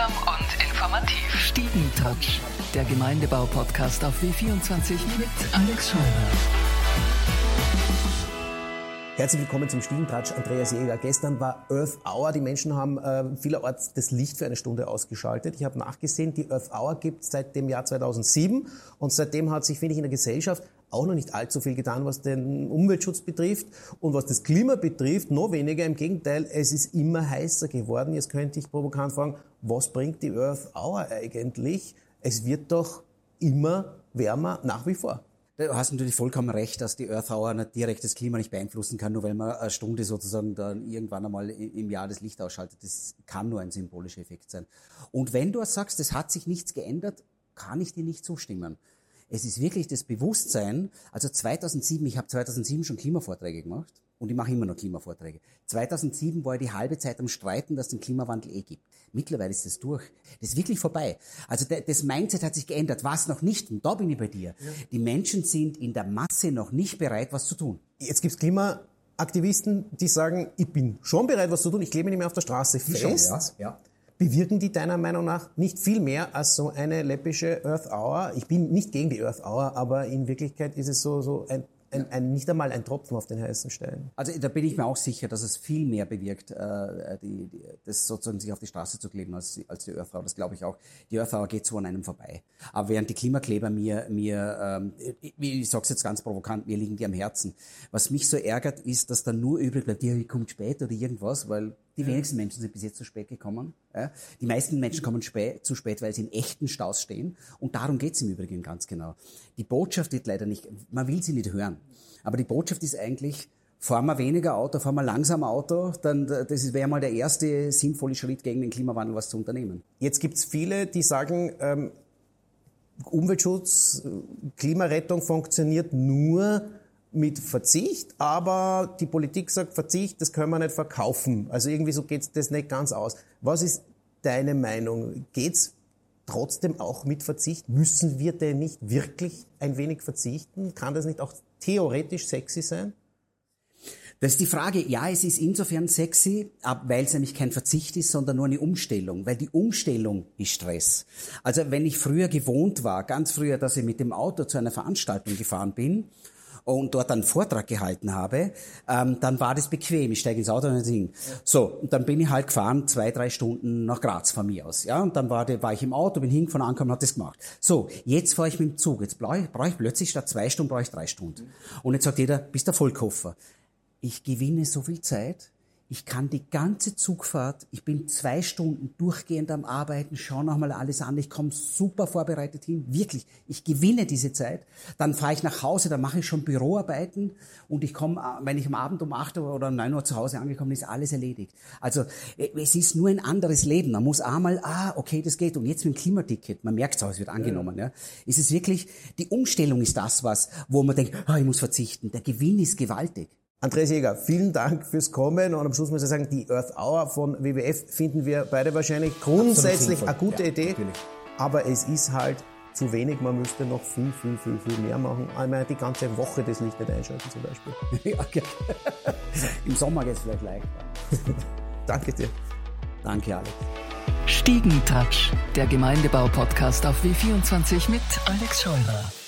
Unterhaltsam und informativ. Stiegentouch, der Gemeindebau-Podcast auf W24 mit Alex Scheuer. Herzlich willkommen zum Stiegentratsch, Andreas Jäger. Gestern war Earth Hour. Die Menschen haben äh, vielerorts das Licht für eine Stunde ausgeschaltet. Ich habe nachgesehen, die Earth Hour gibt seit dem Jahr 2007 und seitdem hat sich, finde ich, in der Gesellschaft auch noch nicht allzu viel getan, was den Umweltschutz betrifft und was das Klima betrifft, noch weniger. Im Gegenteil, es ist immer heißer geworden. Jetzt könnte ich provokant fragen, was bringt die Earth Hour eigentlich? Es wird doch immer wärmer nach wie vor. Du hast natürlich vollkommen recht, dass die Earth Hour direkt das Klima nicht beeinflussen kann, nur weil man eine Stunde sozusagen dann irgendwann einmal im Jahr das Licht ausschaltet. Das kann nur ein symbolischer Effekt sein. Und wenn du sagst, es hat sich nichts geändert, kann ich dir nicht zustimmen. Es ist wirklich das Bewusstsein, also 2007, ich habe 2007 schon Klimavorträge gemacht und ich mache immer noch Klimavorträge. 2007 war ich die halbe Zeit am Streiten, dass es den Klimawandel eh gibt. Mittlerweile ist das durch. Das ist wirklich vorbei. Also das Mindset hat sich geändert. Was noch nicht, und da bin ich bei dir, ja. die Menschen sind in der Masse noch nicht bereit, was zu tun. Jetzt gibt's Klimaaktivisten, die sagen, ich bin schon bereit, was zu tun, ich klebe nicht mehr auf der Straße fest. Schon, ja. ja bewirken die deiner Meinung nach nicht viel mehr als so eine läppische Earth Hour? Ich bin nicht gegen die Earth Hour, aber in Wirklichkeit ist es so, so ein ein, ein, nicht einmal ein Tropfen auf den heißen Stein. Also da bin ich mir auch sicher, dass es viel mehr bewirkt, äh, die, die, das sozusagen sich auf die Straße zu kleben als, als die Hour. Das glaube ich auch. Die Hour geht so an einem vorbei. Aber während die Klimakleber mir, mir ähm, ich, ich sage es jetzt ganz provokant, mir liegen die am Herzen. Was mich so ärgert, ist, dass dann nur übrig bleibt, die kommt spät oder irgendwas, weil die wenigsten Menschen sind bis jetzt zu spät gekommen. Die meisten Menschen kommen spät, zu spät, weil sie in echten Staus stehen. Und darum geht es im Übrigen ganz genau. Die Botschaft wird leider nicht, man will sie nicht hören. Aber die Botschaft ist eigentlich, fahren wir weniger Auto, fahren wir langsam Auto, dann das wäre mal der erste sinnvolle Schritt gegen den Klimawandel, was zu unternehmen. Jetzt gibt es viele, die sagen, ähm, Umweltschutz, Klimarettung funktioniert nur, mit Verzicht, aber die Politik sagt, Verzicht, das können wir nicht verkaufen. Also irgendwie so geht das nicht ganz aus. Was ist deine Meinung? Geht's trotzdem auch mit Verzicht? Müssen wir denn nicht wirklich ein wenig verzichten? Kann das nicht auch theoretisch sexy sein? Das ist die Frage. Ja, es ist insofern sexy, weil es nämlich kein Verzicht ist, sondern nur eine Umstellung. Weil die Umstellung ist Stress. Also wenn ich früher gewohnt war, ganz früher, dass ich mit dem Auto zu einer Veranstaltung gefahren bin und dort einen Vortrag gehalten habe, ähm, dann war das bequem. Ich steige ins Auto und Ding. So, und dann bin ich halt gefahren, zwei, drei Stunden nach Graz von mir aus. Ja, und dann war, war ich im Auto, bin hingefahren, angekommen, hat das gemacht. So, jetzt fahre ich mit dem Zug. Jetzt brauche ich, brauche ich plötzlich statt zwei Stunden, brauche ich drei Stunden. Und jetzt sagt jeder, bist der Vollkoffer. Ich gewinne so viel Zeit, ich kann die ganze Zugfahrt, ich bin zwei Stunden durchgehend am Arbeiten, schaue nochmal alles an, ich komme super vorbereitet hin, wirklich, ich gewinne diese Zeit. Dann fahre ich nach Hause, dann mache ich schon Büroarbeiten und ich komme, wenn ich am Abend um acht Uhr oder neun Uhr zu Hause angekommen bin, ist alles erledigt. Also äh, es ist nur ein anderes Leben. Man muss einmal, ah, okay, das geht. Und jetzt mit dem Klimaticket, man merkt es auch, es wird angenommen. Ja. ja. Ist es wirklich, die Umstellung ist das, was, wo man denkt, ah, ich muss verzichten. Der Gewinn ist gewaltig. Andreas Jäger, vielen Dank fürs Kommen und am Schluss muss ich sagen, die Earth Hour von WWF finden wir beide wahrscheinlich grundsätzlich eine gute ja, Idee, natürlich. aber es ist halt zu wenig, man müsste noch viel, viel, viel, viel mehr machen. Einmal die ganze Woche das Licht nicht einschalten zum Beispiel. ja, okay. Im Sommer geht es vielleicht leichter. Danke dir. Danke, Alex. Stiegentouch, der Gemeindebau-Podcast auf W24 mit Alex Scheurer.